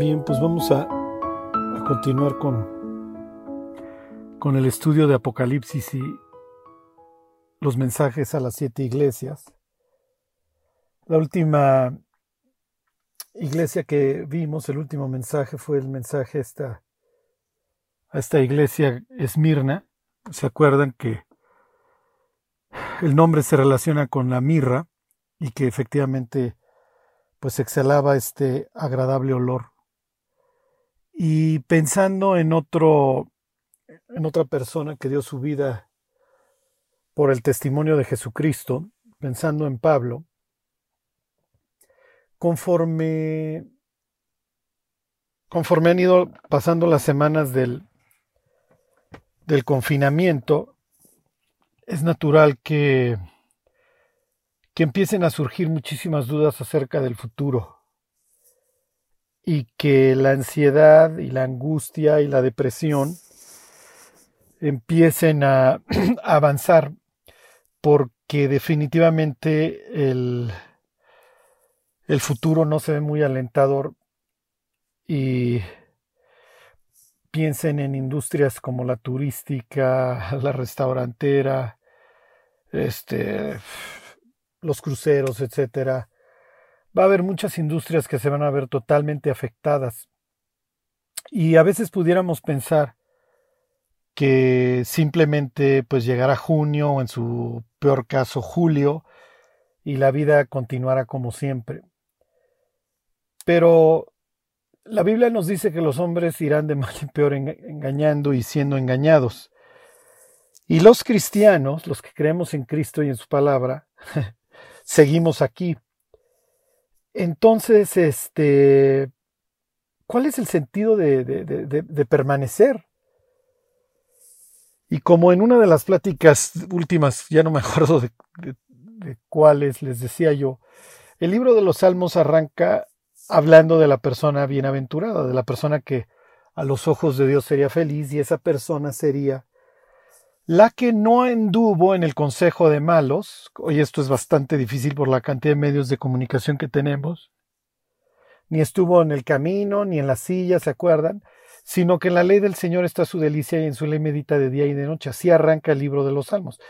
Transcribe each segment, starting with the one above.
Bien, pues vamos a, continuar con, con el estudio de Apocalipsis y los mensajes a las siete iglesias. La última iglesia que vimos, el último mensaje fue el mensaje a esta, a esta iglesia Esmirna. ¿Se acuerdan que el nombre se relaciona con la mirra y que efectivamente pues exhalaba este agradable olor? Y pensando en otro en otra persona que dio su vida por el testimonio de Jesucristo, pensando en Pablo, conforme, conforme han ido pasando las semanas del, del confinamiento, es natural que, que empiecen a surgir muchísimas dudas acerca del futuro y que la ansiedad y la angustia y la depresión empiecen a, avanzar porque definitivamente el, el futuro no se ve muy alentador y piensen en industrias como la turística, la restaurantera, este, los cruceros, etcétera. Va a haber muchas industrias que se van a ver totalmente afectadas. Y a veces pudiéramos pensar que simplemente pues llegara junio o en su peor caso julio y la vida continuara como siempre. Pero la Biblia nos dice que los hombres irán de mal en peor engañando y siendo engañados. Y los cristianos, los que creemos en Cristo y en su palabra, seguimos aquí. Entonces, este, ¿cuál es el sentido de, de, de, permanecer? Y como en una de las pláticas últimas, ya no me acuerdo de, cuáles, les decía yo, el libro de los Salmos arranca hablando de la persona bienaventurada, de la persona que a los ojos de Dios sería feliz y esa persona sería la que no anduvo en el consejo de malos, hoy esto es bastante difícil por la cantidad de medios de comunicación que tenemos, ni estuvo en el camino, ni en la silla, ¿se acuerdan? sino que en la ley del Señor está su delicia y en su ley medita de día y de noche. Así arranca el libro de los Salmos.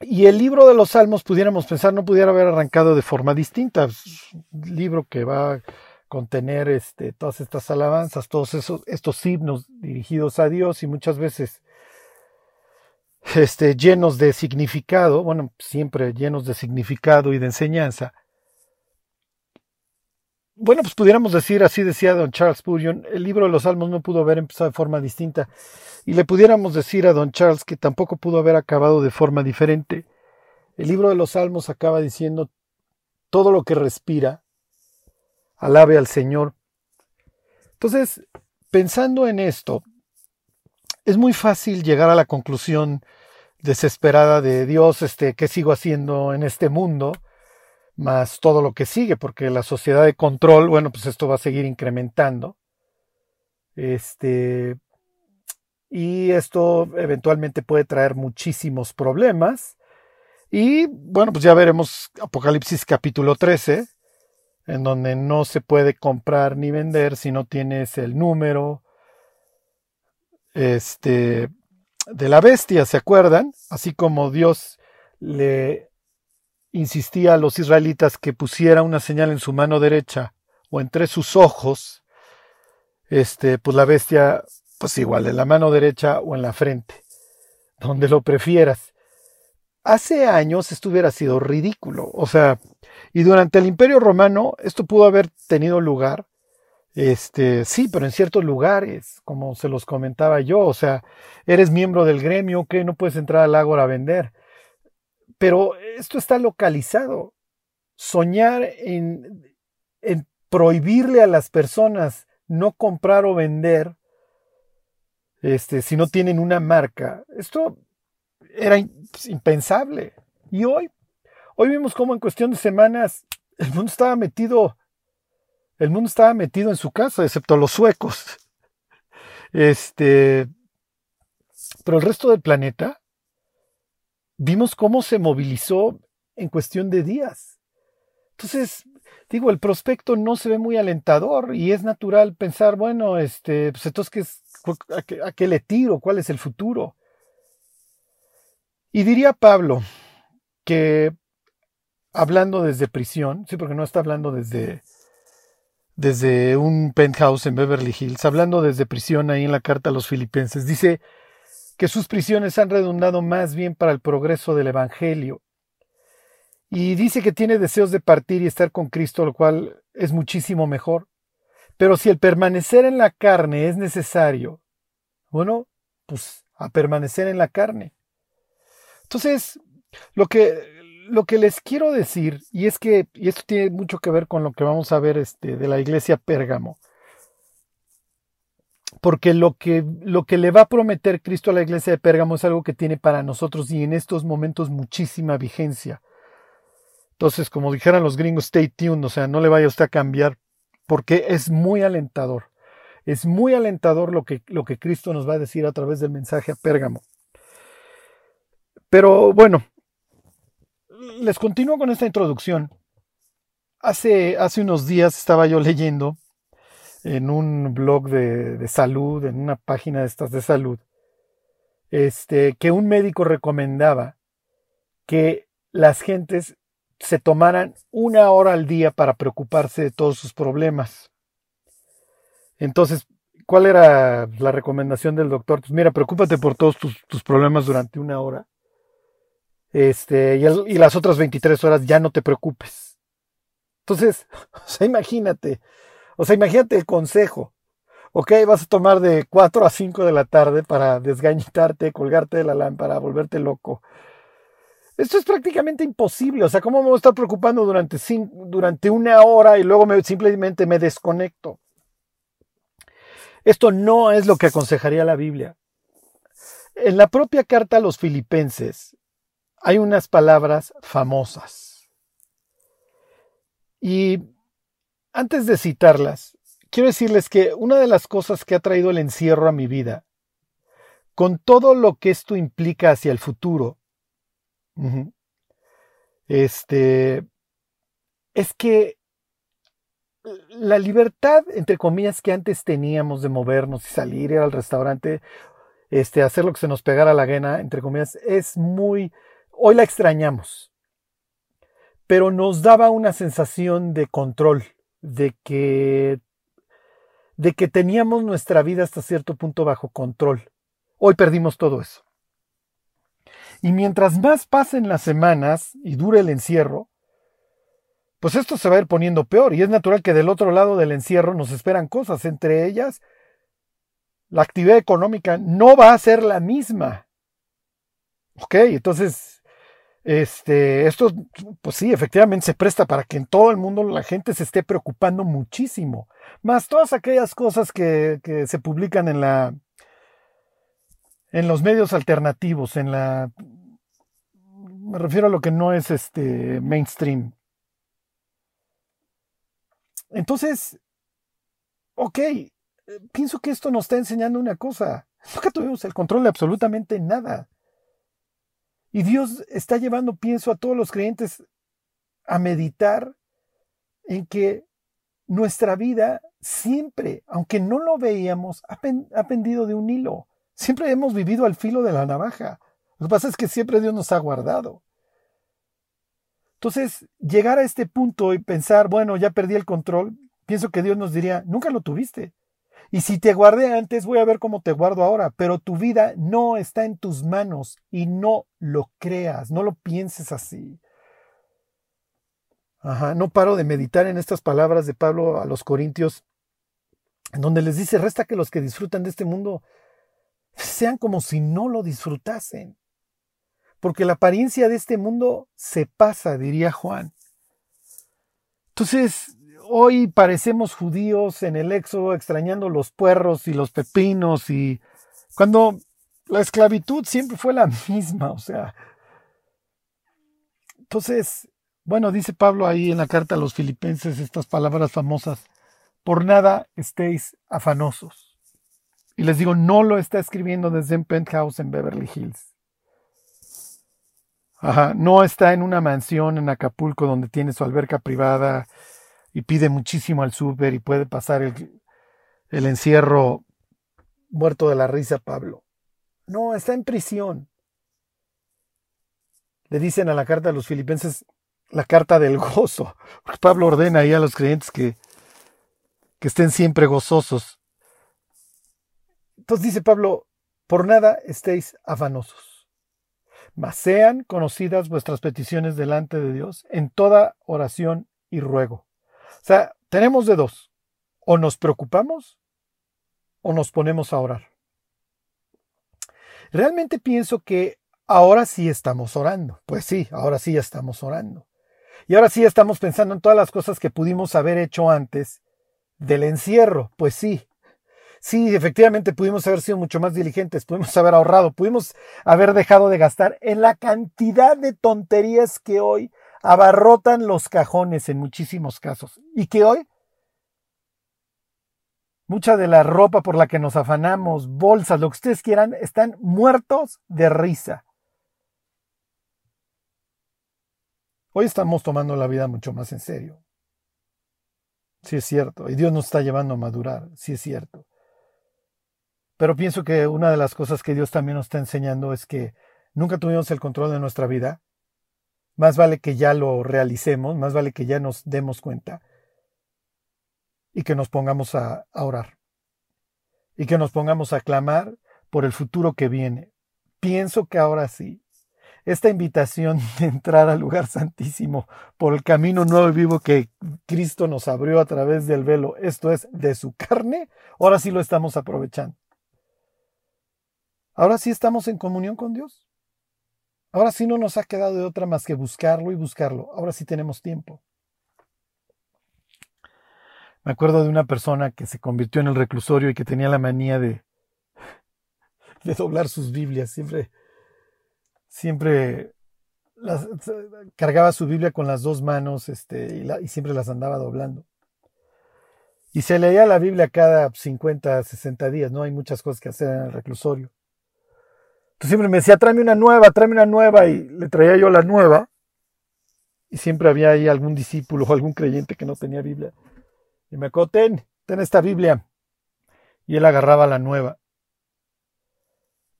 Y el libro de los Salmos, pudiéramos pensar, no pudiera haber arrancado de forma distinta. Un libro que va a contener este, todas estas alabanzas, todos esos, estos himnos dirigidos a Dios y muchas veces este, llenos de significado, bueno, siempre llenos de significado y de enseñanza bueno, pues pudiéramos decir, así decía don Charles Spurgeon, el libro de los Salmos no pudo haber empezado de forma distinta. Y le pudiéramos decir a don Charles que tampoco pudo haber acabado de forma diferente. El libro de los Salmos acaba diciendo, todo lo que respira, alabe al Señor. Entonces, pensando en esto, es muy fácil llegar a la conclusión desesperada de Dios, este, ¿qué sigo haciendo en este mundo? más todo lo que sigue, porque la sociedad de control, bueno, pues esto va a seguir incrementando. Este, y esto eventualmente puede traer muchísimos problemas. Y bueno, pues ya veremos Apocalipsis capítulo 13, en donde no se puede comprar ni vender si no tienes el número este, de la bestia, ¿se acuerdan? Así como Dios le insistía a los israelitas que pusiera una señal en su mano derecha o entre sus ojos, este, pues la bestia, pues igual, en la mano derecha o en la frente, donde lo prefieras. Hace años esto hubiera sido ridículo, o sea, y durante el Imperio Romano esto pudo haber tenido lugar, este, sí, pero en ciertos lugares, como se los comentaba yo, o sea, eres miembro del gremio, que no puedes entrar al ágora a vender pero esto está localizado. Soñar en, prohibirle a las personas no comprar o vender este, si no tienen una marca, esto era impensable. Y hoy, hoy vimos cómo en cuestión de semanas el mundo estaba metido, el mundo estaba metido en su casa, excepto los suecos. Este, pero el resto del planeta vimos cómo se movilizó en cuestión de días. Entonces, digo, el prospecto no se ve muy alentador y es natural pensar, bueno, este, pues entonces, a, qué, ¿a qué le tiro? ¿Cuál es el futuro? Y diría Pablo que hablando desde prisión, sí, porque no está hablando desde, desde un penthouse en Beverly Hills, hablando desde prisión ahí en la carta a los filipenses, dice que sus prisiones han redundado más bien para el progreso del Evangelio. Y dice que tiene deseos de partir y estar con Cristo, lo cual es muchísimo mejor. Pero si el permanecer en la carne es necesario, bueno, pues a permanecer en la carne. Entonces, lo que, lo que les quiero decir, y es que, y esto tiene mucho que ver con lo que vamos a ver este, de la iglesia Pérgamo, porque lo que, lo que le va a prometer Cristo a la iglesia de Pérgamo es algo que tiene para nosotros y en estos momentos muchísima vigencia. Entonces, como dijeran los gringos, stay tuned, o sea, no le vaya usted a cambiar, porque es muy alentador. Es muy alentador lo que, lo que Cristo nos va a decir a través del mensaje a Pérgamo. Pero bueno, les continúo con esta introducción. Hace, hace unos días estaba yo leyendo en un blog de, salud, en una página de estas de salud, este, que un médico recomendaba que las gentes se tomaran una hora al día para preocuparse de todos sus problemas. Entonces, ¿cuál era la recomendación del doctor? Pues mira, preocúpate por todos tus problemas durante una hora este, y, las otras 23 horas ya no te preocupes. Entonces, o sea, imagínate, o sea, imagínate el consejo. Ok, vas a tomar de 4 a 5 de la tarde para desgañitarte, colgarte de la lámpara, volverte loco. Esto es prácticamente imposible. O sea, ¿cómo me voy a estar preocupando durante, durante una hora y luego me, simplemente me desconecto? Esto no es lo que aconsejaría la Biblia. En la propia carta a los filipenses, hay unas palabras famosas. Y antes de citarlas, quiero decirles que una de las cosas que ha traído el encierro a mi vida, con todo lo que esto implica hacia el futuro, este, es que la libertad, entre comillas, que antes teníamos de movernos y salir, ir al restaurante, este, hacer lo que se nos pegara la gana, entre comillas, es muy, Hoy la extrañamos, pero nos daba una sensación de control, de que, de que teníamos nuestra vida hasta cierto punto bajo control. Hoy perdimos todo eso. Y mientras más pasen las semanas y dure el encierro, pues esto se va a ir poniendo peor y es natural que del otro lado del encierro nos esperan cosas, entre ellas la actividad económica no va a ser la misma. Ok, entonces este, esto, pues sí, efectivamente se presta para que en todo el mundo la gente se esté preocupando muchísimo. Más todas aquellas cosas que, se publican en la, en los medios alternativos, en la, me refiero a lo que no es este mainstream. Entonces, ok, pienso que esto nos está enseñando una cosa. Nunca tuvimos el control de absolutamente nada. Y Dios está llevando, pienso, a todos los creyentes a meditar en que nuestra vida siempre, aunque no lo veíamos, ha, pendido de un hilo. Siempre hemos vivido al filo de la navaja. Lo que pasa es que siempre Dios nos ha guardado. Entonces, llegar a este punto y pensar, bueno, ya perdí el control, pienso que Dios nos diría, nunca lo tuviste. Y si te guardé antes, voy a ver cómo te guardo ahora. Pero tu vida no está en tus manos y no lo creas, no lo pienses así. Ajá, no paro de meditar en estas palabras de Pablo a los Corintios, en donde les dice, resta que los que disfrutan de este mundo sean como si no lo disfrutasen. Porque la apariencia de este mundo se pasa, diría Juan. Entonces, hoy parecemos judíos en el éxodo extrañando los puerros y los pepinos y cuando la esclavitud siempre fue la misma, o sea. Entonces, bueno, dice Pablo ahí en la carta a los filipenses estas palabras famosas, por nada estéis afanosos. Y les digo, no lo está escribiendo desde un penthouse en Beverly Hills. Ajá, no está en una mansión en Acapulco donde tiene su alberca privada y pide muchísimo al súper y puede pasar el, el encierro muerto de la risa Pablo. No, está en prisión. Le dicen a la carta de los filipenses la carta del gozo. Pablo ordena ahí a los creyentes que, que estén siempre gozosos. Entonces dice Pablo, por nada estéis afanosos, mas sean conocidas vuestras peticiones delante de Dios en toda oración y ruego. O sea, tenemos de dos. O nos preocupamos o nos ponemos a orar. Realmente pienso que ahora sí estamos orando. Pues sí, ahora sí ya estamos orando. Y ahora sí estamos pensando en todas las cosas que pudimos haber hecho antes del encierro. Pues sí. Sí, efectivamente pudimos haber sido mucho más diligentes, pudimos haber ahorrado, pudimos haber dejado de gastar en la cantidad de tonterías que hoy abarrotan los cajones en muchísimos casos. Y que hoy mucha de la ropa por la que nos afanamos, bolsas, lo que ustedes quieran, están muertos de risa. Hoy estamos tomando la vida mucho más en serio. Sí es cierto. Y Dios nos está llevando a madurar. Sí es cierto. Pero pienso que una de las cosas que Dios también nos está enseñando es que nunca tuvimos el control de nuestra vida. Más vale que ya lo realicemos, más vale que ya nos demos cuenta y que nos pongamos a, orar y que nos pongamos a clamar por el futuro que viene. Pienso que ahora sí esta invitación de entrar al lugar santísimo por el camino nuevo y vivo que Cristo nos abrió a través del velo, esto es, de su carne, ahora sí lo estamos aprovechando. Ahora sí estamos en comunión con Dios. Ahora sí no nos ha quedado de otra más que buscarlo y buscarlo. Ahora sí tenemos tiempo. Me acuerdo de una persona que se convirtió en el reclusorio y que tenía la manía de, de doblar sus Biblias. Siempre siempre cargaba su Biblia con las dos manos este, y, siempre las andaba doblando. Y se leía la Biblia cada 50, 60 días, ¿no? Hay muchas cosas que hacer en el reclusorio. Entonces siempre me decía, tráeme una nueva, tráeme una nueva, y le traía yo la nueva. Y siempre había ahí algún discípulo o algún creyente que no tenía Biblia. Y me acuerdo, ten, ten esta Biblia. Y él agarraba la nueva.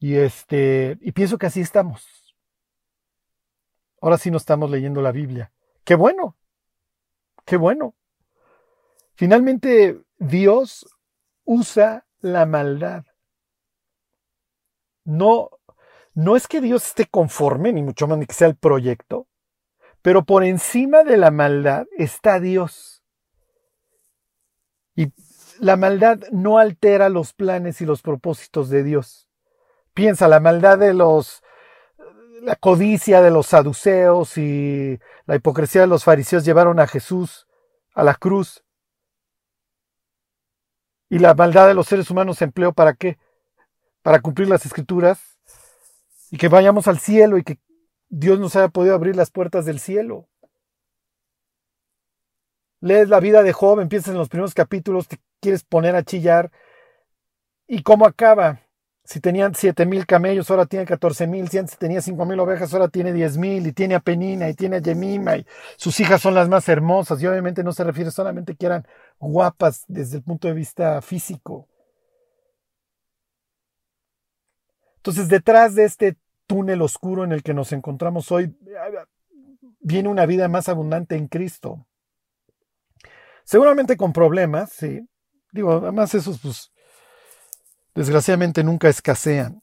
Y este, y pienso que así estamos. Ahora sí no estamos leyendo la Biblia. ¡Qué bueno! ¡Qué bueno! Finalmente, Dios usa la maldad. No, no es que Dios esté conforme, ni mucho menos que sea el proyecto, pero por encima de la maldad está Dios. Y la maldad no altera los planes y los propósitos de Dios. Piensa, la maldad de los la codicia de los saduceos y la hipocresía de los fariseos llevaron a Jesús a la cruz. Y la maldad de los seres humanos se empleó para qué? Para cumplir las escrituras y que vayamos al cielo y que Dios nos haya podido abrir las puertas del cielo. Lees la vida de Job, empiezas en los primeros capítulos, te quieres poner a chillar. ¿Y cómo acaba? Si tenían siete mil camellos, ahora tiene catorce mil. Si antes tenía cinco mil ovejas, ahora tiene diez mil. Y tiene a Penina y tiene a Yemima. Y sus hijas son las más hermosas. Y obviamente no se refiere solamente que eran guapas desde el punto de vista físico. Entonces, detrás de este túnel oscuro en el que nos encontramos hoy, viene una vida más abundante en Cristo. Seguramente con problemas, sí. Digo, además esos, pues, desgraciadamente nunca escasean.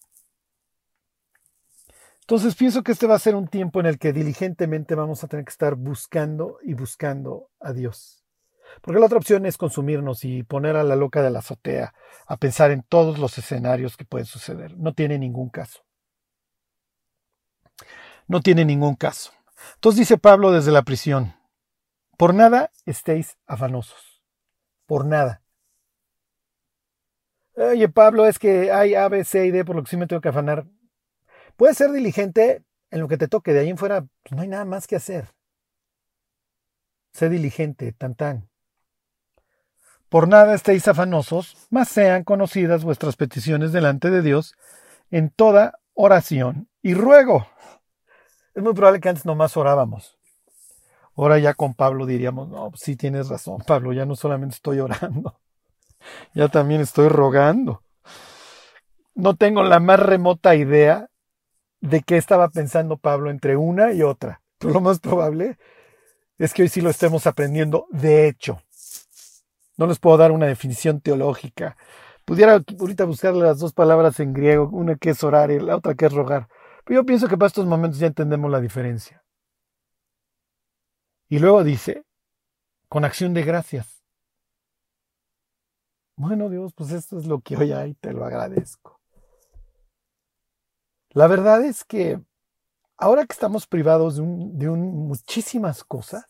Entonces pienso que este va a ser un tiempo en el que diligentemente vamos a tener que estar buscando y buscando a Dios. Porque la otra opción es consumirnos y poner a la loca de la azotea a pensar en todos los escenarios que pueden suceder. No tiene ningún caso. No tiene ningún caso. Entonces dice Pablo desde la prisión, por nada estéis afanosos. Por nada. Oye, Pablo, es que hay A, B, C y D, por lo que sí me tengo que afanar. Puedes ser diligente en lo que te toque, de ahí en fuera pues, no hay nada más que hacer. Sé diligente, tan tan. Por nada estéis afanosos, mas sean conocidas vuestras peticiones delante de Dios en toda oración y ruego. Es muy probable que antes nomás orábamos. Ahora ya con Pablo diríamos, no, pues sí tienes razón, Pablo, ya no solamente estoy orando, ya también estoy rogando. No tengo la más remota idea de qué estaba pensando Pablo entre una y otra. Pero lo más probable es que hoy sí lo estemos aprendiendo de hecho. No les puedo dar una definición teológica. Pudiera ahorita buscarle las dos palabras en griego, una que es orar y la otra que es rogar. Pero yo pienso que para estos momentos ya entendemos la diferencia. Y luego dice, con acción de gracias. Bueno, Dios, pues esto es lo que hoy hay, te lo agradezco. La verdad es que ahora que estamos privados de, de muchísimas cosas,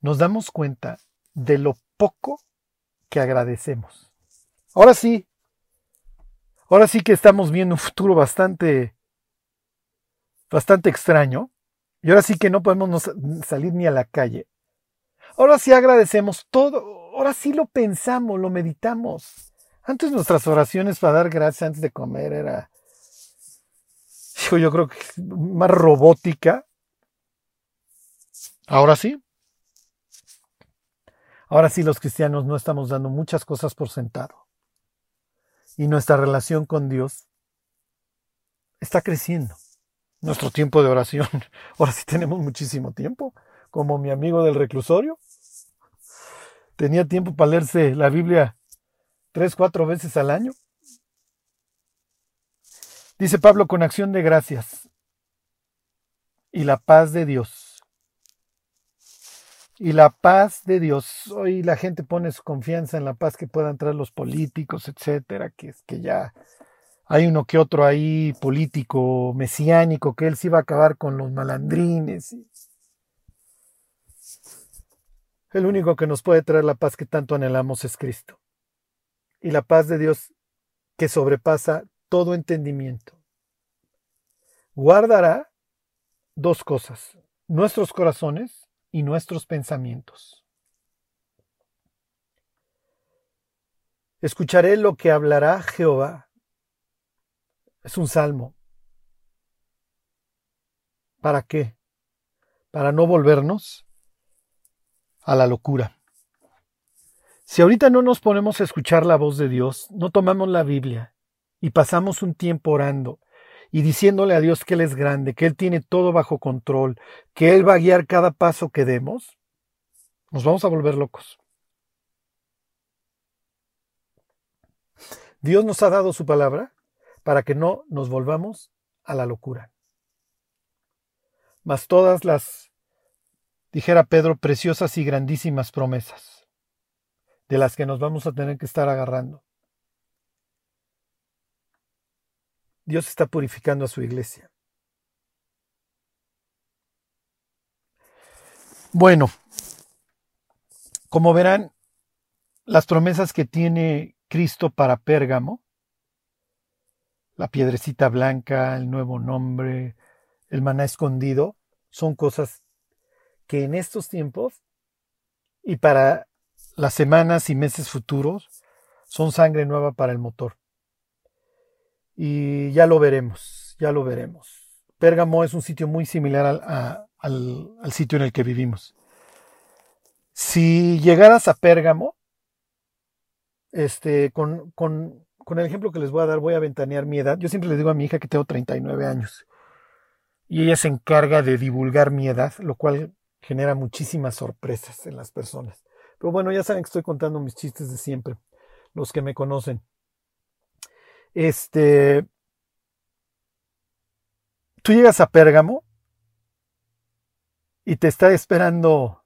nos damos cuenta de lo poco que agradecemos. Ahora sí, ahora sí que estamos viendo un futuro bastante, bastante extraño. Y ahora sí que no podemos salir ni a la calle. Ahora sí agradecemos todo. Ahora sí lo pensamos, lo meditamos. Antes nuestras oraciones para dar gracias antes de comer era, yo creo que más robótica. Ahora sí. Ahora sí los cristianos no estamos dando muchas cosas por sentado. Y nuestra relación con Dios está creciendo. Nuestro tiempo de oración. Ahora sí tenemos muchísimo tiempo. Como mi amigo del reclusorio. Tenía tiempo para leerse la Biblia tres, cuatro veces al año. Dice Pablo con acción de gracias. Y la paz de Dios y la paz de Dios. Hoy la gente pone su confianza en la paz que puedan traer los políticos, etcétera, que es que ya hay uno que otro ahí político mesiánico que él sí va a acabar con los malandrines. El único que nos puede traer la paz que tanto anhelamos es Cristo. Y la paz de Dios que sobrepasa todo entendimiento. Guardará dos cosas, nuestros corazones y nuestros pensamientos. Escucharé lo que hablará Jehová. Es un salmo. ¿Para qué? Para no volvernos a la locura. Si ahorita no nos ponemos a escuchar la voz de Dios, no tomamos la Biblia y pasamos un tiempo orando, y diciéndole a Dios que Él es grande, que Él tiene todo bajo control, que Él va a guiar cada paso que demos, nos vamos a volver locos. Dios nos ha dado su palabra para que no nos volvamos a la locura. Mas todas las, dijera Pedro, preciosas y grandísimas promesas, de las que nos vamos a tener que estar agarrando, Dios está purificando a su iglesia. Bueno, como verán, las promesas que tiene Cristo para Pérgamo, la piedrecita blanca, el nuevo nombre, el maná escondido, son cosas que en estos tiempos y para las semanas y meses futuros son sangre nueva para el motor y ya lo veremos, ya lo veremos. Pérgamo es un sitio muy similar al, sitio en el que vivimos. Si llegaras a Pérgamo, este, con, con, con, el ejemplo que les voy a dar, voy a ventanear mi edad. Yo siempre le digo a mi hija que tengo 39 años. Y ella se encarga de divulgar mi edad, lo cual genera muchísimas sorpresas en las personas. Pero bueno, ya saben que estoy contando mis chistes de siempre, los que me conocen. Este, tú llegas a Pérgamo y te está esperando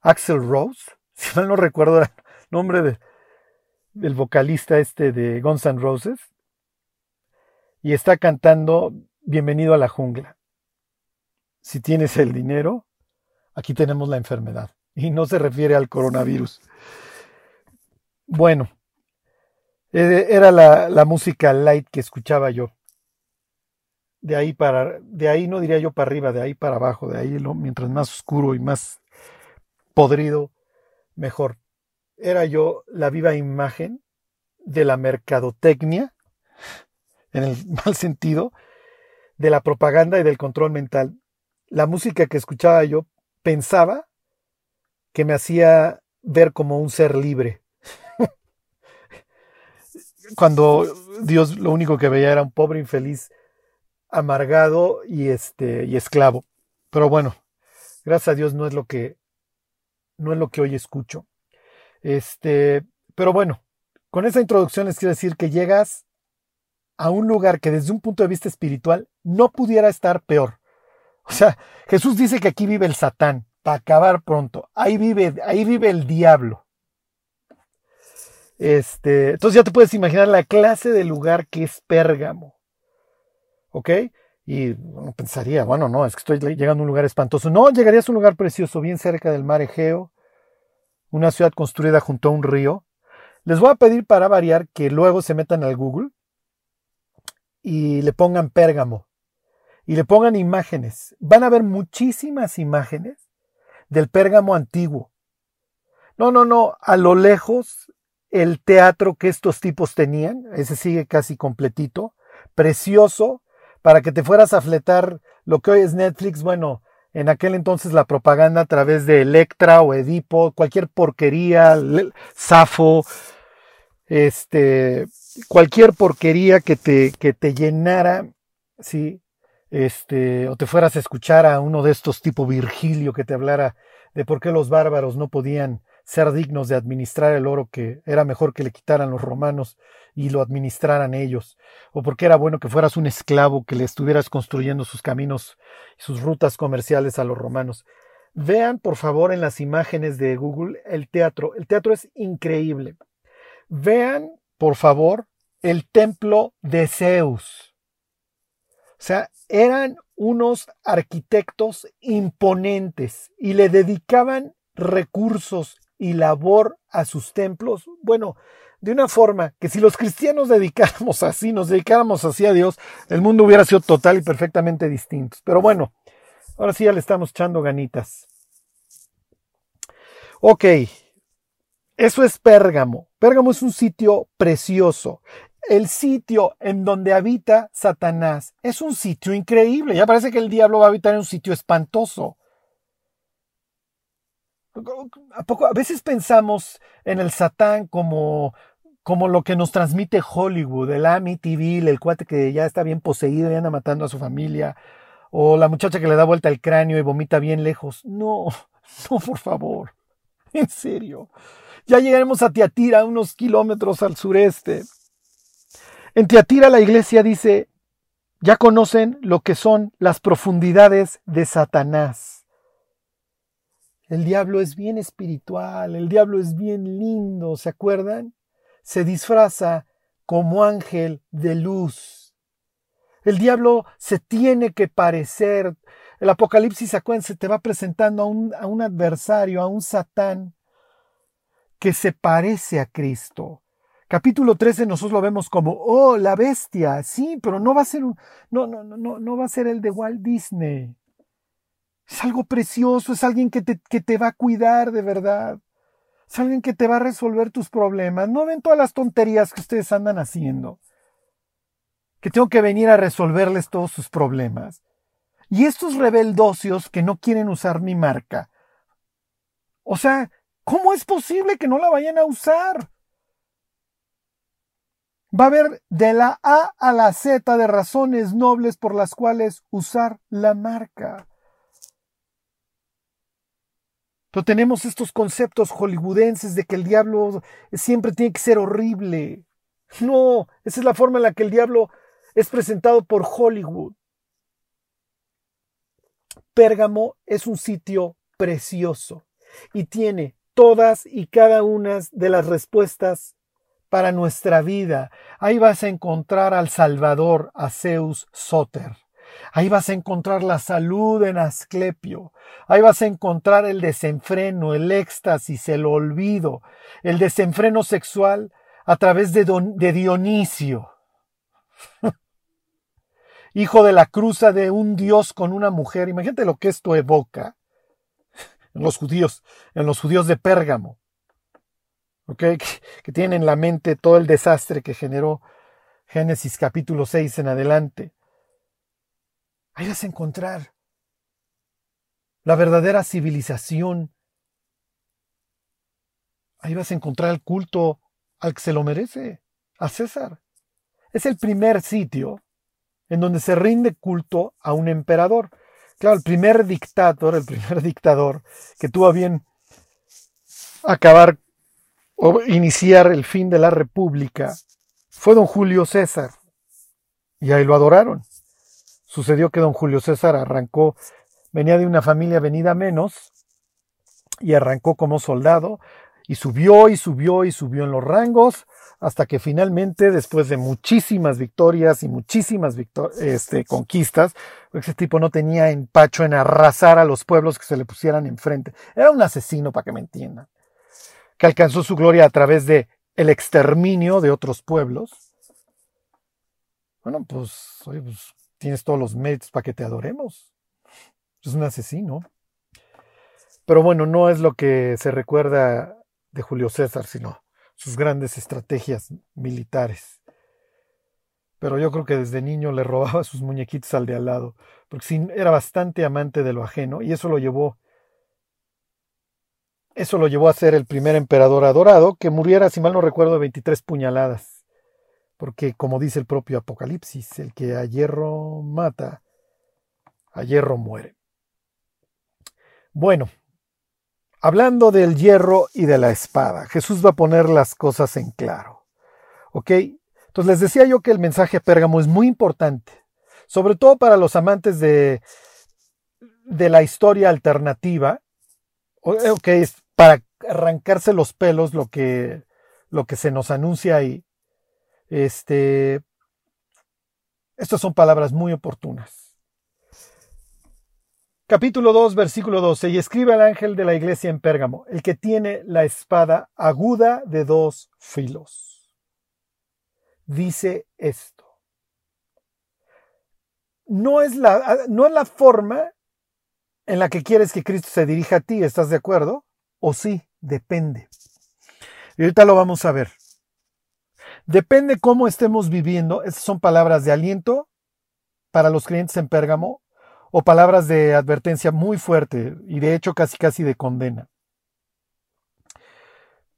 Axel Rose, si mal no recuerdo el nombre del vocalista este de Guns N' Roses, y está cantando Bienvenido a la jungla. Si tienes el dinero, aquí tenemos la enfermedad. Y no se refiere al coronavirus. Bueno, era la, música light que escuchaba yo. De ahí para, de ahí no diría yo para arriba, de ahí para abajo, de ahí mientras más oscuro y más podrido, mejor. Era yo la viva imagen de la mercadotecnia, en el mal sentido, de la propaganda y del control mental. la música que escuchaba yo pensaba que me hacía ver como un ser libre. Cuando Dios lo único que veía era un pobre infeliz, amargado y este y esclavo. Pero bueno, gracias a Dios no es lo que no es lo que hoy escucho. Este, pero bueno, con esa introducción les quiero decir que llegas a un lugar que desde un punto de vista espiritual no pudiera estar peor. O sea, Jesús dice que aquí vive el Satán, para acabar pronto. Ahí vive, ahí vive el diablo. Este, entonces ya te puedes imaginar la clase de lugar que es Pérgamo. ¿Ok? Y uno pensaría, bueno, no, es que estoy llegando a un lugar espantoso. No, llegarías a un lugar precioso, bien cerca del mar Egeo, una ciudad construida junto a un río. Les voy a pedir para variar que luego se metan al Google y le pongan Pérgamo y le pongan imágenes. Van a ver muchísimas imágenes del Pérgamo antiguo. No, no, no, a lo lejos el teatro que estos tipos tenían, ese sigue casi completito, precioso, para que te fueras a fletar lo que hoy es Netflix, bueno, en aquel entonces la propaganda a través de Electra o Edipo, cualquier porquería, Safo, este, cualquier porquería que te, que te llenara, sí, este, o te fueras a escuchar a uno de estos tipo Virgilio que te hablara de por qué los bárbaros no podían ser dignos de administrar el oro que era mejor que le quitaran los romanos y lo administraran ellos, o porque era bueno que fueras un esclavo que le estuvieras construyendo sus caminos y sus rutas comerciales a los romanos. Vean, por favor, en las imágenes de Google el teatro. El teatro es increíble. Vean, por favor, el templo de Zeus. O sea, eran unos arquitectos imponentes y le dedicaban recursos y labor a sus templos. Bueno, de una forma que si los cristianos dedicáramos así, nos dedicáramos así a Dios, el mundo hubiera sido total y perfectamente distinto. Pero bueno, ahora sí ya le estamos echando ganitas. Ok, eso es Pérgamo. Pérgamo es un sitio precioso el sitio en donde habita Satanás es un sitio increíble. Ya parece que el diablo va a habitar en un sitio espantoso. ¿A, poco? a veces pensamos en el Satán como, como lo que nos transmite Hollywood, el Amityville, el cuate que ya está bien poseído y anda matando a su familia, o la muchacha que le da vuelta al cráneo y vomita bien lejos. No, no, por favor. En serio. Ya llegaremos a Tiatira, unos kilómetros al sureste. En Tiatira la iglesia dice, ya conocen lo que son las profundidades de Satanás. El diablo es bien espiritual, el diablo es bien lindo, ¿se acuerdan? Se disfraza como ángel de luz. El diablo se tiene que parecer. El Apocalipsis, se te va presentando a un, a un adversario, a un Satán, que se parece a Cristo. Capítulo 13 nosotros lo vemos como, oh, la bestia, sí, pero no va a ser un, no, no, no, no va a ser el de Walt Disney. Es algo precioso, es alguien que te, que te va a cuidar de verdad. Es alguien que te va a resolver tus problemas. No ven todas las tonterías que ustedes andan haciendo. Que tengo que venir a resolverles todos sus problemas. Y estos rebeldocios que no quieren usar mi marca. O sea, ¿cómo es posible que no la vayan a usar? Va a haber de la A a la Z de razones nobles por las cuales usar la marca. Pero tenemos estos conceptos hollywoodenses de que el diablo siempre tiene que ser horrible. No, esa es la forma en la que el diablo es presentado por Hollywood. Pérgamo es un sitio precioso y tiene todas y cada una de las respuestas para nuestra vida. Ahí vas a encontrar al Salvador, a Zeus Soter. Ahí vas a encontrar la salud en Asclepio. Ahí vas a encontrar el desenfreno, el éxtasis, el olvido, el desenfreno sexual a través de, de Dionisio. Hijo de la cruza de un dios con una mujer. Imagínate lo que esto evoca en los judíos, en los judíos de Pérgamo que, que tienen en la mente todo el desastre que generó Génesis capítulo 6 en adelante. Ahí vas a encontrar la verdadera civilización. Ahí vas a encontrar el culto al que se lo merece, a César. Es el primer sitio en donde se rinde culto a un emperador. Claro, el primer dictador, el primer dictador que tuvo bien acabar o iniciar el fin de la república fue don Julio César. Y ahí lo adoraron. Sucedió que don Julio César arrancó, venía de una familia venida menos, y arrancó como soldado, y subió y subió y subió en los rangos, hasta que finalmente, después de muchísimas victorias y muchísimas este, conquistas, ese tipo no tenía empacho en arrasar a los pueblos que se le pusieran enfrente. Era un asesino, para que me entiendan, que alcanzó su gloria a través de el exterminio de otros pueblos. Bueno, pues, pues tienes todos los méritos para que te adoremos. Es un asesino. Pero bueno, no es lo que se recuerda de Julio César, sino sus grandes estrategias militares. Pero yo creo que desde niño le robaba sus muñequitos al de al lado, porque era bastante amante de lo ajeno y eso lo llevó eso lo llevó a ser el primer emperador adorado que muriera, si mal no recuerdo, de 23 puñaladas. Porque, como dice el propio Apocalipsis, el que a hierro mata, a hierro muere. Bueno, Hablando del hierro y de la espada, Jesús va a poner las cosas en claro. ¿Ok? Entonces les decía yo que el mensaje a Pérgamo es muy importante, sobre todo para los amantes de, de la historia alternativa. Ok, es para arrancarse los pelos lo que, lo que se nos anuncia ahí. Este, estas son palabras muy oportunas. Capítulo 2, versículo 12. Y escribe al ángel de la iglesia en Pérgamo, el que tiene la espada aguda de dos filos. Dice esto. No es la, no es la forma en la que quieres que Cristo se dirija a ti, ¿estás de acuerdo? O sí, depende. Y ahorita lo vamos a ver. Depende cómo estemos viviendo. Esas son palabras de aliento para los creyentes en Pérgamo o palabras de advertencia muy fuerte y de hecho casi casi de condena.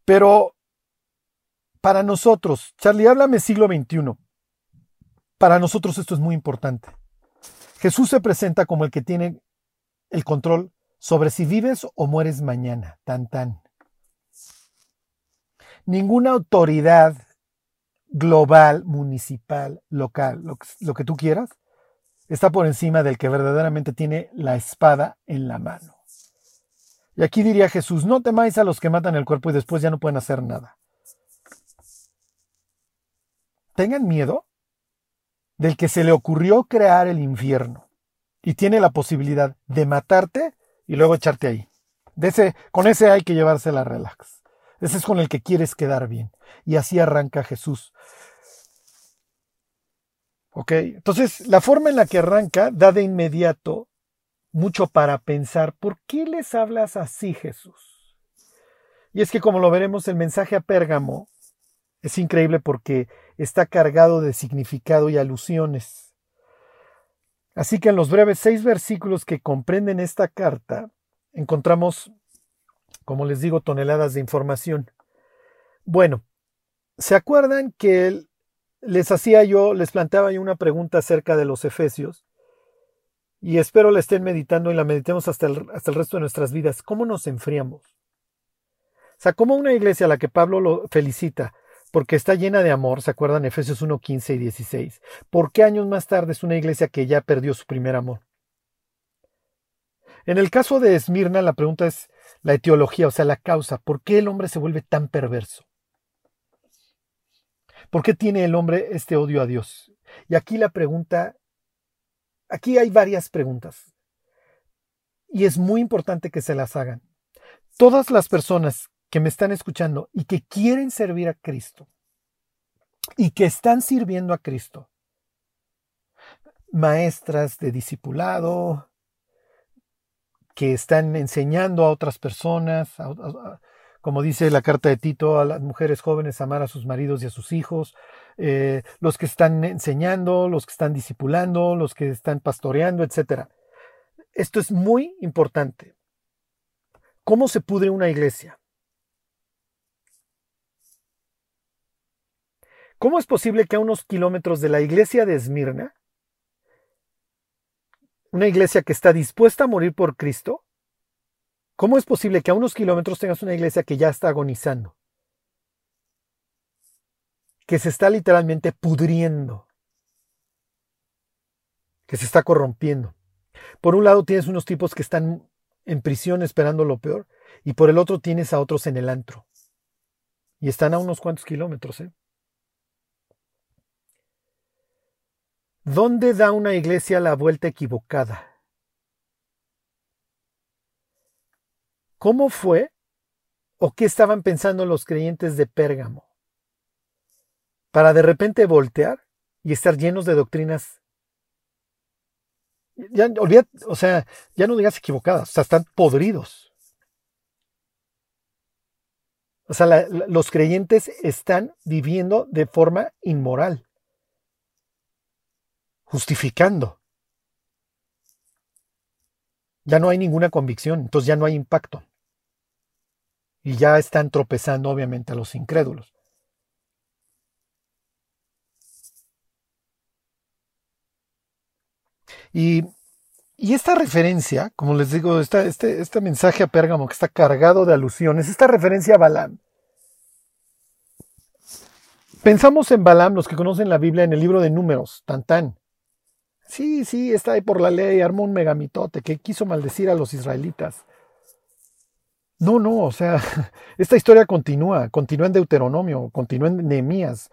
Pero para nosotros, Charlie, háblame siglo XXI. Para nosotros esto es muy importante. Jesús se presenta como el que tiene el control sobre si vives o mueres mañana, tan tan. Ninguna autoridad global, municipal, local, lo que, tú quieras, está por encima del que verdaderamente tiene la espada en la mano. Y aquí diría Jesús, no temáis a los que matan el cuerpo y después ya no pueden hacer nada. Tengan miedo del que se le ocurrió crear el infierno y tiene la posibilidad de matarte y luego echarte ahí. De ese, con ese hay que llevarse la relax. Ese es con el que quieres quedar bien. Y así arranca Jesús. Entonces, la forma en la que arranca da de inmediato mucho para pensar, ¿por qué les hablas así, Jesús? Y es que como lo veremos, el mensaje a Pérgamo es increíble porque está cargado de significado y alusiones. Así que en los breves seis versículos que comprenden esta carta, encontramos, como les digo, toneladas de información. Bueno, ¿se acuerdan que les hacía yo, les planteaba yo una pregunta acerca de los Efesios y espero la estén meditando y la meditemos hasta el, hasta el resto de nuestras vidas. ¿Cómo nos enfriamos? O sea, como una iglesia a la que Pablo lo felicita porque está llena de amor, ¿se acuerdan? Efesios 1, 15 y 16. ¿Por qué años más tarde es una iglesia que ya perdió su primer amor? En el caso de Esmirna, la pregunta es la etiología, o sea, la causa. ¿Por qué el hombre se vuelve tan perverso? ¿Por qué tiene el hombre este odio a Dios? Y aquí la pregunta, aquí hay varias preguntas. Y es muy importante que se las hagan. Todas las personas que me están escuchando y que quieren servir a Cristo y que están sirviendo a Cristo, maestras de discipulado, que están enseñando a otras personas, a, como dice la carta de Tito, a las mujeres jóvenes amar a sus maridos y a sus hijos, eh, los que están enseñando, los que están discipulando, los que están pastoreando, etc. esto es muy importante. ¿Cómo se pudre una iglesia? ¿Cómo es posible que a unos kilómetros de la iglesia de Esmirna, una iglesia que está dispuesta a morir por Cristo, ¿cómo es posible que a unos kilómetros tengas una iglesia que ya está agonizando? Que se está literalmente pudriendo, que se está corrompiendo. Por un lado tienes unos tipos que están en prisión esperando lo peor, y por el otro tienes a otros en el antro. Y están a unos cuantos kilómetros, ¿eh? ¿Dónde da una iglesia la vuelta equivocada? ¿Cómo fue o qué estaban pensando los creyentes de Pérgamo? Para de repente voltear y estar llenos de doctrinas. Ya, o sea, ya no digas equivocadas, o sea, están podridos. O sea, los creyentes están viviendo de forma inmoral justificando. Ya no hay ninguna convicción, entonces ya no hay impacto. Y ya están tropezando obviamente a los incrédulos. Y, esta referencia, como les digo, este, este mensaje a Pérgamo que está cargado de alusiones, esta referencia a Balaam, Pensamos en Balaam, los que conocen la Biblia, en el libro de Números, tan tan. Sí, sí, está ahí por la ley, armó un megamitote que quiso maldecir a los israelitas. No, no, o sea, esta historia continúa, continúa en Deuteronomio, continúa en Nehemías.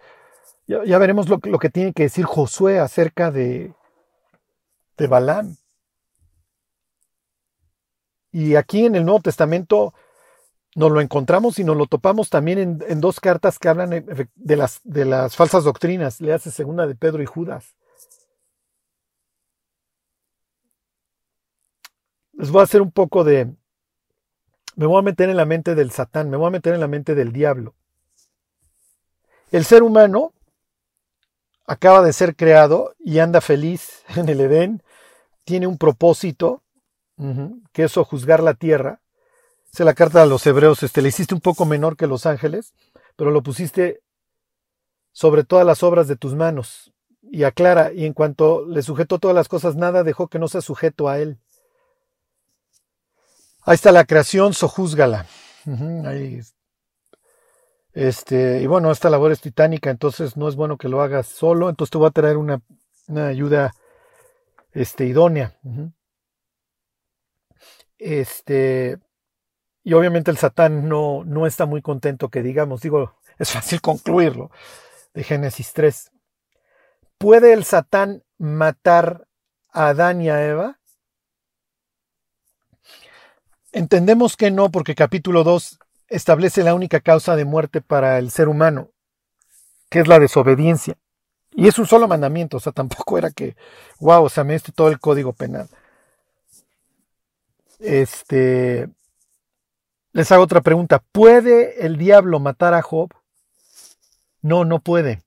Ya, veremos lo, que tiene que decir Josué acerca de, de Balaam. Y aquí en el Nuevo Testamento nos lo encontramos y nos lo topamos también en, en dos cartas que hablan de las, de las falsas doctrinas. Le hace segunda de Pedro y Judas. les voy a hacer un poco de... Me voy a meter en la mente del Satán, me voy a meter en la mente del diablo. El ser humano acaba de ser creado y anda feliz en el Edén, tiene un propósito, que es juzgar la tierra. Se la carta a los hebreos, este, le hiciste un poco menor que los ángeles, pero lo pusiste sobre todas las obras de tus manos. Y aclara, y en cuanto le sujetó todas las cosas, nada dejó que no sea sujeto a él. Ahí está la creación, sojúzgala. este, y bueno, esta labor es titánica, entonces no es bueno que lo hagas solo, entonces te voy a traer una, ayuda este, idónea. Este, y obviamente el Satán no, no está muy contento que digamos, digo, es fácil concluirlo, de Génesis 3. ¿Puede el Satán matar a Adán y a Eva? Entendemos que no, porque capítulo 2 establece la única causa de muerte para el ser humano, que es la desobediencia. Y es un solo mandamiento, o sea, tampoco era que, wow, o sea, me este todo el código penal. Este, les hago otra pregunta. ¿Puede el diablo matar a Job? No, no puede.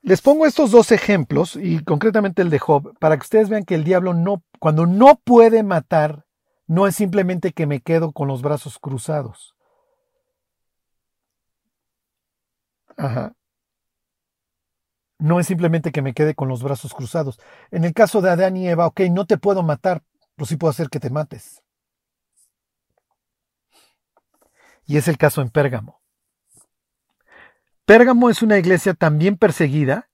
Les pongo estos dos ejemplos, y concretamente el de Job, para que ustedes vean que el diablo no, cuando no puede matar, no es simplemente que me quedo con los brazos cruzados. Ajá. No es simplemente que me quede con los brazos cruzados. En el caso de Adán y Eva, ok, no te puedo matar, pero sí puedo hacer que te mates. Y es el caso en Pérgamo. Pérgamo es una iglesia también perseguida,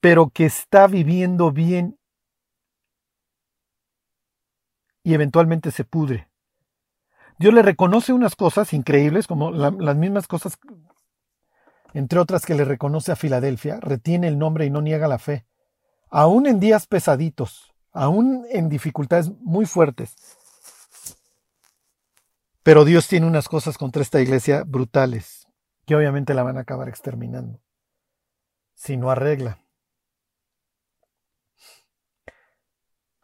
pero que está viviendo bien y eventualmente se pudre. Dios le reconoce unas cosas increíbles, como las mismas cosas, entre otras que le reconoce a Filadelfia, retiene el nombre y no niega la fe. Aún en días pesaditos, aún en dificultades muy fuertes. Pero Dios tiene unas cosas contra esta iglesia brutales, que obviamente la van a acabar exterminando, si no arregla.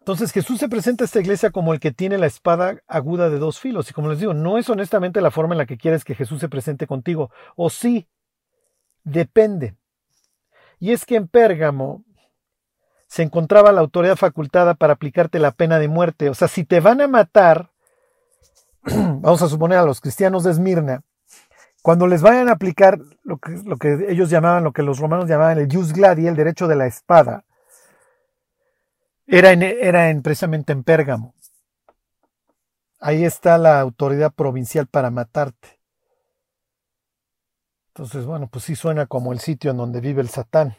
Entonces Jesús se presenta a esta iglesia como el que tiene la espada aguda de dos filos. Y como les digo, no es honestamente la forma en la que quieres que Jesús se presente contigo. O sí, depende. Y es que en Pérgamo se encontraba la autoridad facultada para aplicarte la pena de muerte. O sea, si te van a matar, vamos a suponer a los cristianos de Esmirna, cuando les vayan a aplicar lo que, lo que ellos llamaban, lo que los romanos llamaban el jus gladi, el derecho de la espada, era, era en, precisamente en Pérgamo. Ahí está la autoridad provincial para matarte. Entonces, bueno, pues sí suena como el sitio en donde vive el Satán.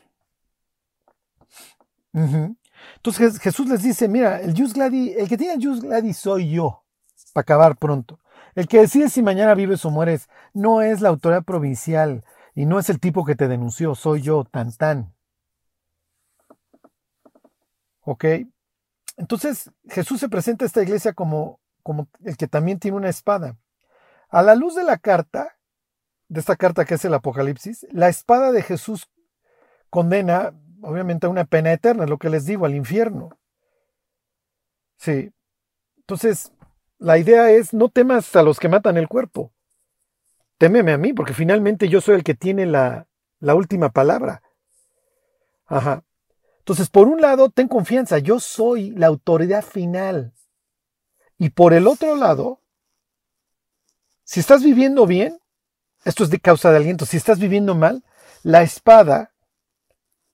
Entonces Jesús les dice, mira, el Jus Gladi, el que tiene el Jus Gladi soy yo, para acabar pronto. El que decide si mañana vives o mueres no es la autoridad provincial y no es el tipo que te denunció, soy yo, tan tan. ¿Ok? Entonces Jesús se presenta a esta iglesia como, como el que también tiene una espada. A la luz de la carta, de esta carta que es el Apocalipsis, la espada de Jesús condena obviamente a una pena eterna, lo que les digo, al infierno. Sí. Entonces, la idea es, no temas a los que matan el cuerpo. Témeme a mí, porque finalmente yo soy el que tiene la, la última palabra. Ajá. Entonces, por un lado, ten confianza, yo soy la autoridad final. Y por el otro lado, si estás viviendo bien, esto es de causa de aliento, si estás viviendo mal, la espada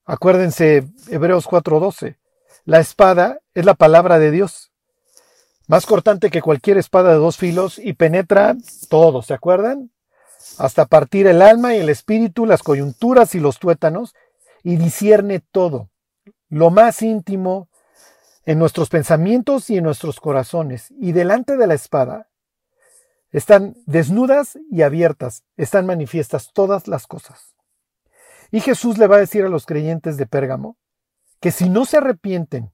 Acuérdense, Hebreos 4:12. La espada es la palabra de Dios, más cortante que cualquier espada de dos filos y penetra todo, ¿se acuerdan? Hasta partir el alma y el espíritu, las coyunturas y los tuétanos, y discierne todo, lo más íntimo en nuestros pensamientos y en nuestros corazones. Y delante de la espada están desnudas y abiertas, están manifiestas todas las cosas. Y Jesús le va a decir a los creyentes de Pérgamo que si no se arrepienten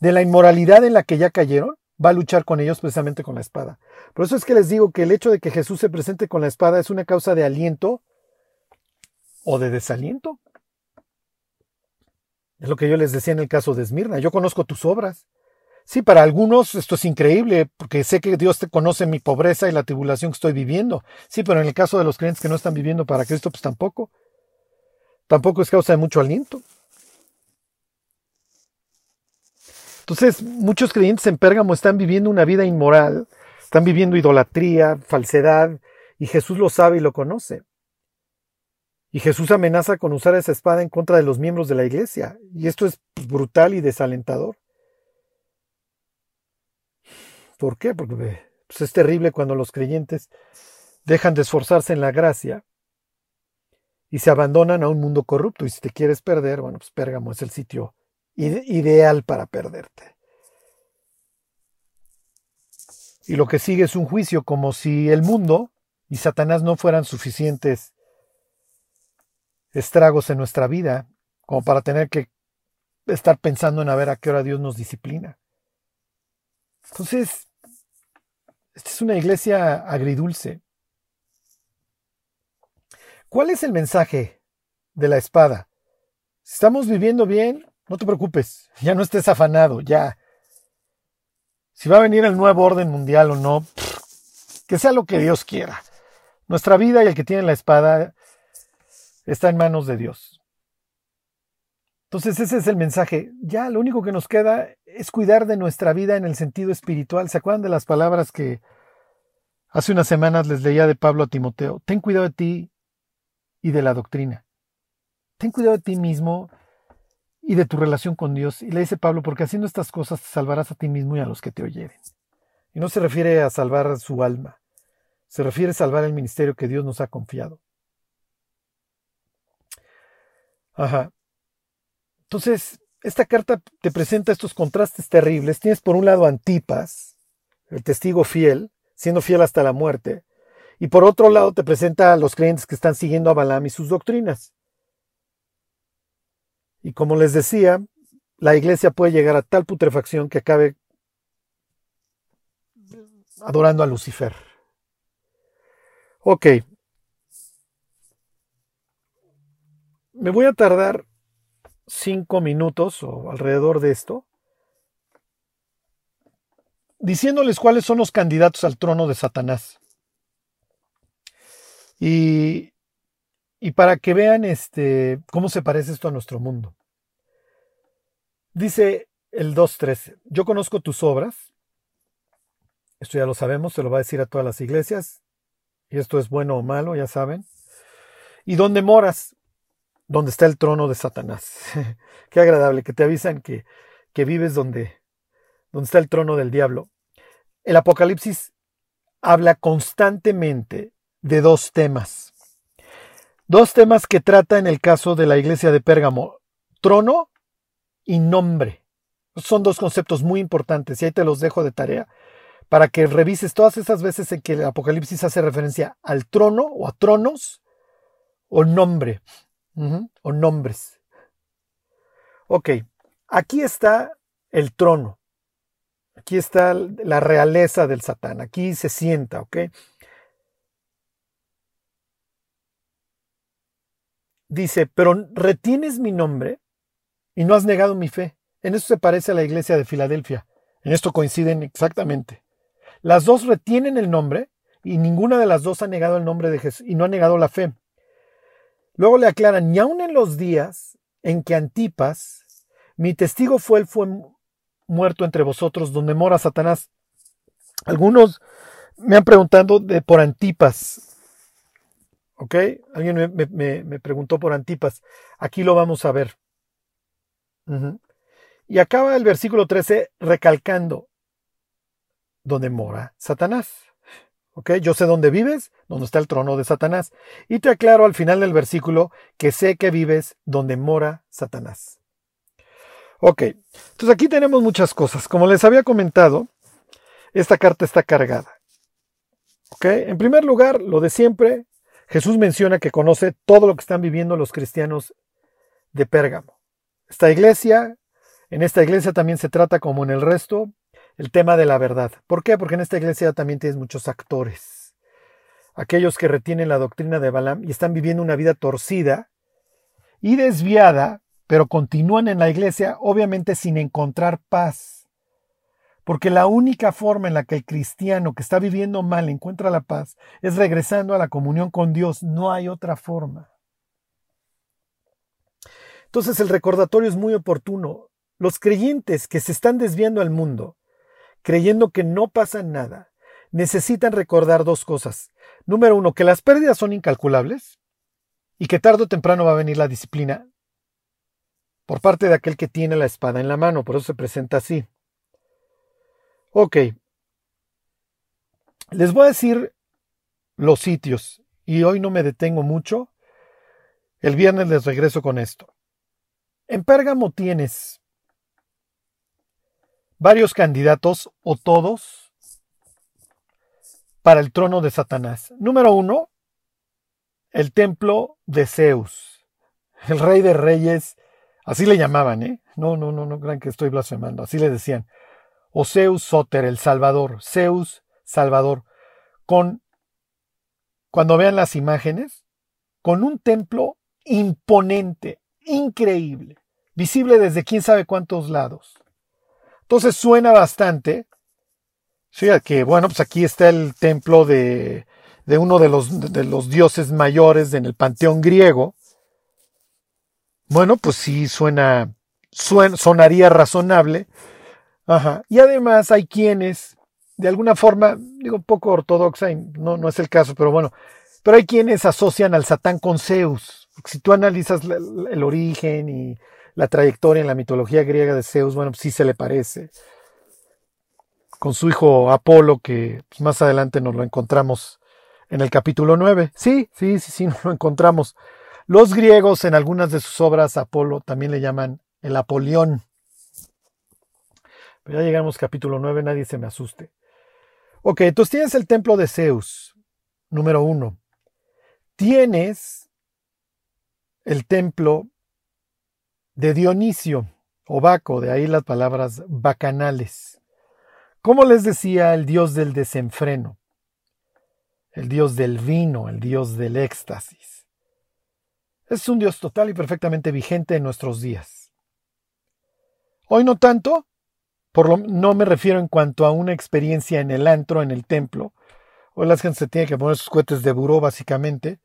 de la inmoralidad en la que ya cayeron, va a luchar con ellos precisamente con la espada. Por eso es que les digo que el hecho de que Jesús se presente con la espada es una causa de aliento o de desaliento. Es lo que yo les decía en el caso de Esmirna. Yo conozco tus obras. Sí, para algunos esto es increíble, porque sé que Dios te conoce mi pobreza y la tribulación que estoy viviendo. Sí, pero en el caso de los creyentes que no están viviendo para Cristo, pues tampoco tampoco es causa de mucho aliento. Entonces, muchos creyentes en Pérgamo están viviendo una vida inmoral, están viviendo idolatría, falsedad, y Jesús lo sabe y lo conoce. Y Jesús amenaza con usar esa espada en contra de los miembros de la iglesia, y esto es brutal y desalentador. ¿Por qué? Porque pues, es terrible cuando los creyentes dejan de esforzarse en la gracia y se abandonan a un mundo corrupto. Y si te quieres perder, bueno, pues Pérgamo es el sitio ideal para perderte. Y lo que sigue es un juicio, como si el mundo y Satanás no fueran suficientes estragos en nuestra vida, como para tener que estar pensando en a ver a qué hora Dios nos disciplina. Entonces, esta es una iglesia agridulce. ¿Cuál es el mensaje de la espada? Si estamos viviendo bien, no te preocupes, ya no estés afanado, ya. Si va a venir el nuevo orden mundial o no, que sea lo que Dios quiera. Nuestra vida y el que tiene la espada está en manos de Dios. Entonces ese es el mensaje. Ya lo único que nos queda es cuidar de nuestra vida en el sentido espiritual. ¿Se acuerdan de las palabras que hace unas semanas les leía de Pablo a Timoteo? Ten cuidado de ti y de la doctrina. Ten cuidado de ti mismo y de tu relación con Dios. Y le dice Pablo, porque haciendo estas cosas te salvarás a ti mismo y a los que te oyeren. Y no se refiere a salvar su alma, se refiere a salvar el ministerio que Dios nos ha confiado. Ajá. Entonces, esta carta te presenta estos contrastes terribles. Tienes por un lado Antipas, el testigo fiel, siendo fiel hasta la muerte, y por otro lado te presenta a los creyentes que están siguiendo a Balaam y sus doctrinas. Y como les decía, la iglesia puede llegar a tal putrefacción que acabe adorando a Lucifer. Ok. Me voy a tardar cinco minutos o alrededor de esto diciéndoles cuáles son los candidatos al trono de Satanás. Y, y para que vean este, cómo se parece esto a nuestro mundo. Dice el 2.13, yo conozco tus obras, esto ya lo sabemos, se lo va a decir a todas las iglesias, y esto es bueno o malo, ya saben. ¿Y dónde moras? Donde está el trono de Satanás. Qué agradable que te avisan que, que vives donde, donde está el trono del diablo. El Apocalipsis habla constantemente de dos temas. Dos temas que trata en el caso de la iglesia de Pérgamo, trono y nombre. Son dos conceptos muy importantes y ahí te los dejo de tarea para que revises todas esas veces en que el Apocalipsis hace referencia al trono o a tronos o nombre o nombres. Ok, aquí está el trono. Aquí está la realeza del Satán. Aquí se sienta, ¿ok? Dice, pero retienes mi nombre y no has negado mi fe. En esto se parece a la iglesia de Filadelfia. En esto coinciden exactamente. Las dos retienen el nombre y ninguna de las dos ha negado el nombre de Jesús y no ha negado la fe. Luego le aclaran, ni aun en los días en que Antipas, mi testigo fue, él fue muerto entre vosotros, donde mora Satanás. Algunos me han preguntado de, por Antipas. ¿Ok? Alguien me, preguntó por Antipas. Aquí lo vamos a ver. Y acaba el versículo 13 recalcando, donde mora Satanás. ¿Ok? Yo sé dónde vives, donde está el trono de Satanás. Y te aclaro al final del versículo que sé que vives donde mora Satanás. Ok, entonces aquí tenemos muchas cosas. Como les había comentado, esta carta está cargada. Ok, en primer lugar, lo de siempre, Jesús menciona que conoce todo lo que están viviendo los cristianos de Pérgamo. Esta iglesia, en esta iglesia también se trata como en el resto el tema de la verdad. ¿Por qué? Porque en esta iglesia también tienes muchos actores. Aquellos que retienen la doctrina de Balaam y están viviendo una vida torcida y desviada pero continúan en la iglesia obviamente sin encontrar paz. Porque la única forma en la que el cristiano que está viviendo mal encuentra la paz es regresando a la comunión con Dios. No hay otra forma. Entonces el recordatorio es muy oportuno. Los creyentes que se están desviando al mundo, creyendo que no pasa nada, necesitan recordar dos cosas. Número uno, que las pérdidas son incalculables y que tarde o temprano va a venir la disciplina por parte de aquel que tiene la espada en la mano, por eso se presenta así. Ok. Les voy a decir los sitios y hoy no me detengo mucho. El viernes les regreso con esto. En Pérgamo tienes varios candidatos o todos para el trono de Satanás. Número uno, el templo de Zeus, el rey de reyes Así le llamaban, ¿eh? No, no, no, no crean que estoy blasfemando. Así le decían. O Zeus Soter, el Salvador. Zeus Salvador. Con, cuando vean las imágenes, con un templo imponente, increíble, visible desde quién sabe cuántos lados. Entonces suena bastante. Sí, que bueno, pues aquí está el templo de, de uno de los, de los dioses mayores en el panteón griego, bueno, pues sí suena, sonaría razonable. Ajá. Y además hay quienes, de alguna forma, digo, poco ortodoxa, no, no es el caso, pero bueno, pero hay quienes asocian al Satán con Zeus. Si tú analizas el origen y la trayectoria en la mitología griega de Zeus, bueno, pues sí se le parece. Con su hijo Apolo, que más adelante nos lo encontramos en el capítulo 9. Sí, sí, sí, sí, nos lo encontramos. Los griegos en algunas de sus obras Apolo también le llaman el Apolión. Pero ya llegamos capítulo 9, nadie se me asuste. Ok, entonces tienes el templo de Zeus, número uno. Tienes el templo de Dionisio o Baco, de ahí las palabras bacanales. Como les decía, el dios del desenfreno, el dios del vino, el dios del éxtasis. Es un Dios total y perfectamente vigente en nuestros días. Hoy no tanto, por lo, no me refiero en cuanto a una experiencia en el antro, en el templo. Hoy la gente se tiene que poner sus cohetes de buró, básicamente.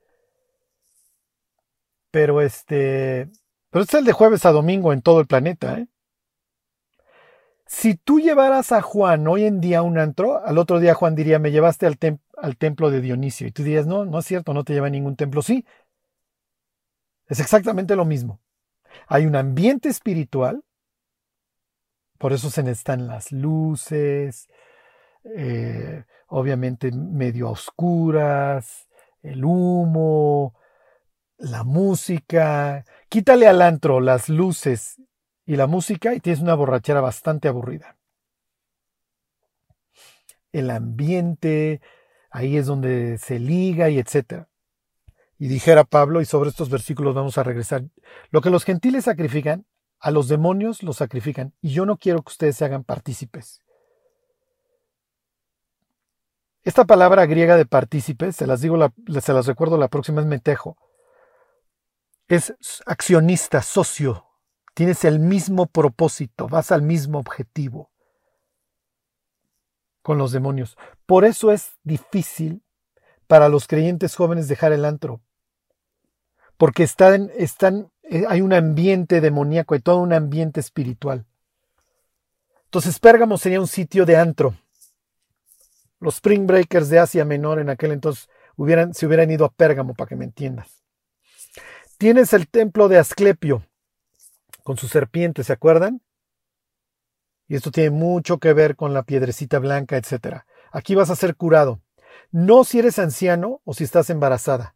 Pero este. Pero es el de jueves a domingo en todo el planeta, ¿eh? Si tú llevaras a Juan hoy en día a un antro, al otro día Juan diría, me llevaste al, templo de Dionisio. Y tú dirías, no, no es cierto, no te lleva a ningún templo. Sí, es exactamente lo mismo. Hay un ambiente espiritual, por eso se necesitan las luces, eh, obviamente medio oscuras, el humo, la música. Quítale al antro las luces y la música y tienes una borrachera bastante aburrida. El ambiente, ahí es donde se liga y etcétera. Y dijera Pablo, y sobre estos versículos vamos a regresar, lo que los gentiles sacrifican, a los demonios los sacrifican, y yo no quiero que ustedes se hagan partícipes. Esta palabra griega de partícipes, se las digo, se las recuerdo la próxima, es metejo. Es accionista, socio. Tienes el mismo propósito, vas al mismo objetivo con los demonios. Por eso es difícil para los creyentes jóvenes dejar el antro. Porque están, están, eh, hay un ambiente demoníaco, hay todo un ambiente espiritual. Entonces Pérgamo sería un sitio de antro los Spring Breakers de Asia Menor en aquel entonces hubieran, se hubieran ido a Pérgamo, para que me entiendas. Tienes el templo de Asclepio, con su serpiente, ¿se acuerdan? Y esto tiene mucho que ver con la piedrecita blanca, etc. Aquí vas a ser curado. No si eres anciano o si estás embarazada.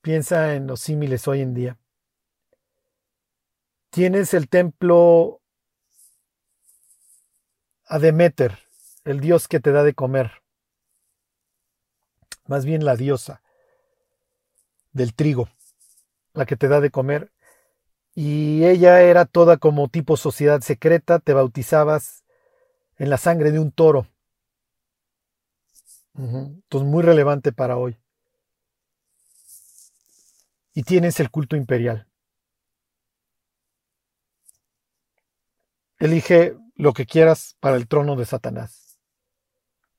Piensa en los símiles hoy en día. Tienes el templo a Demeter, el dios que te da de comer, más bien la diosa del trigo, la que te da de comer, y ella era toda como tipo sociedad secreta, te bautizabas en la sangre de un toro. Entonces, muy relevante para hoy. Y tienes el culto imperial. Elige lo que quieras para el trono de Satanás.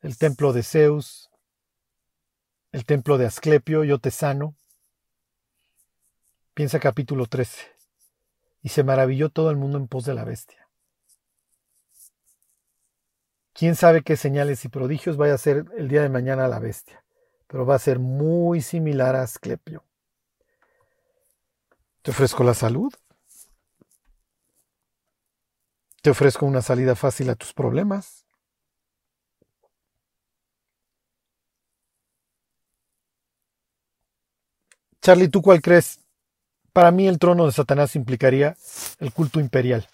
El templo de Zeus, el templo de Asclepio, yo te sano. Piensa capítulo 13. Y se maravilló todo el mundo en pos de la bestia. Quién sabe qué señales y prodigios vaya a ser el día de mañana la bestia, pero va a ser muy similar a Asclepio. Te ofrezco la salud, te ofrezco una salida fácil a tus problemas. Charlie, ¿tú cuál crees? Para mí el trono de Satanás implicaría el culto imperial,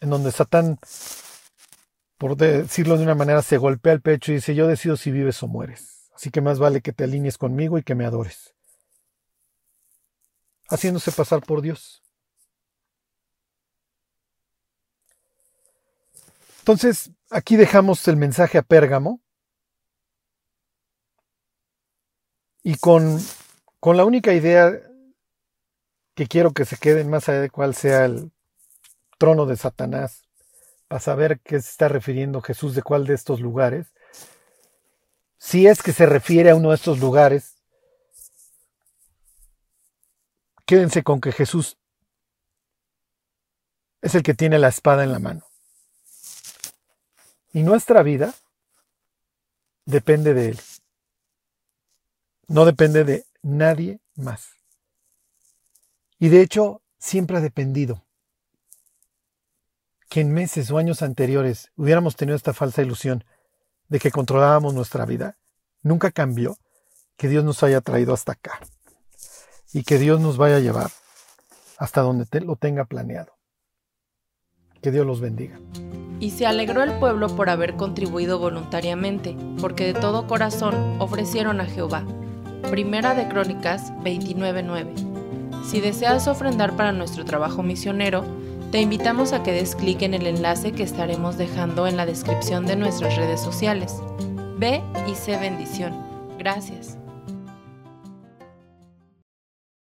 en donde Satán, por decirlo de una manera, se golpea el pecho y dice, yo decido si vives o mueres, así que más vale que te alinees conmigo y que me adores, haciéndose pasar por Dios. Entonces, aquí dejamos el mensaje a Pérgamo. Y con, con la única idea que quiero que se queden más allá de cuál sea el trono de Satanás, para saber qué se está refiriendo Jesús de cuál de estos lugares. Si es que se refiere a uno de estos lugares, quédense con que Jesús es el que tiene la espada en la mano. Y nuestra vida depende de Él. No depende de nadie más. Y de hecho, siempre ha dependido. Que en meses o años anteriores hubiéramos tenido esta falsa ilusión de que controlábamos nuestra vida, nunca cambió que Dios nos haya traído hasta acá y que Dios nos vaya a llevar hasta donde lo tenga planeado. Que Dios los bendiga. Y se alegró el pueblo por haber contribuido voluntariamente, porque de todo corazón ofrecieron a Jehová. Primera de Crónicas 29:9. Si deseas ofrendar para nuestro trabajo misionero, te invitamos a que des clic en el enlace que estaremos dejando en la descripción de nuestras redes sociales. Ve y sé bendición. Gracias.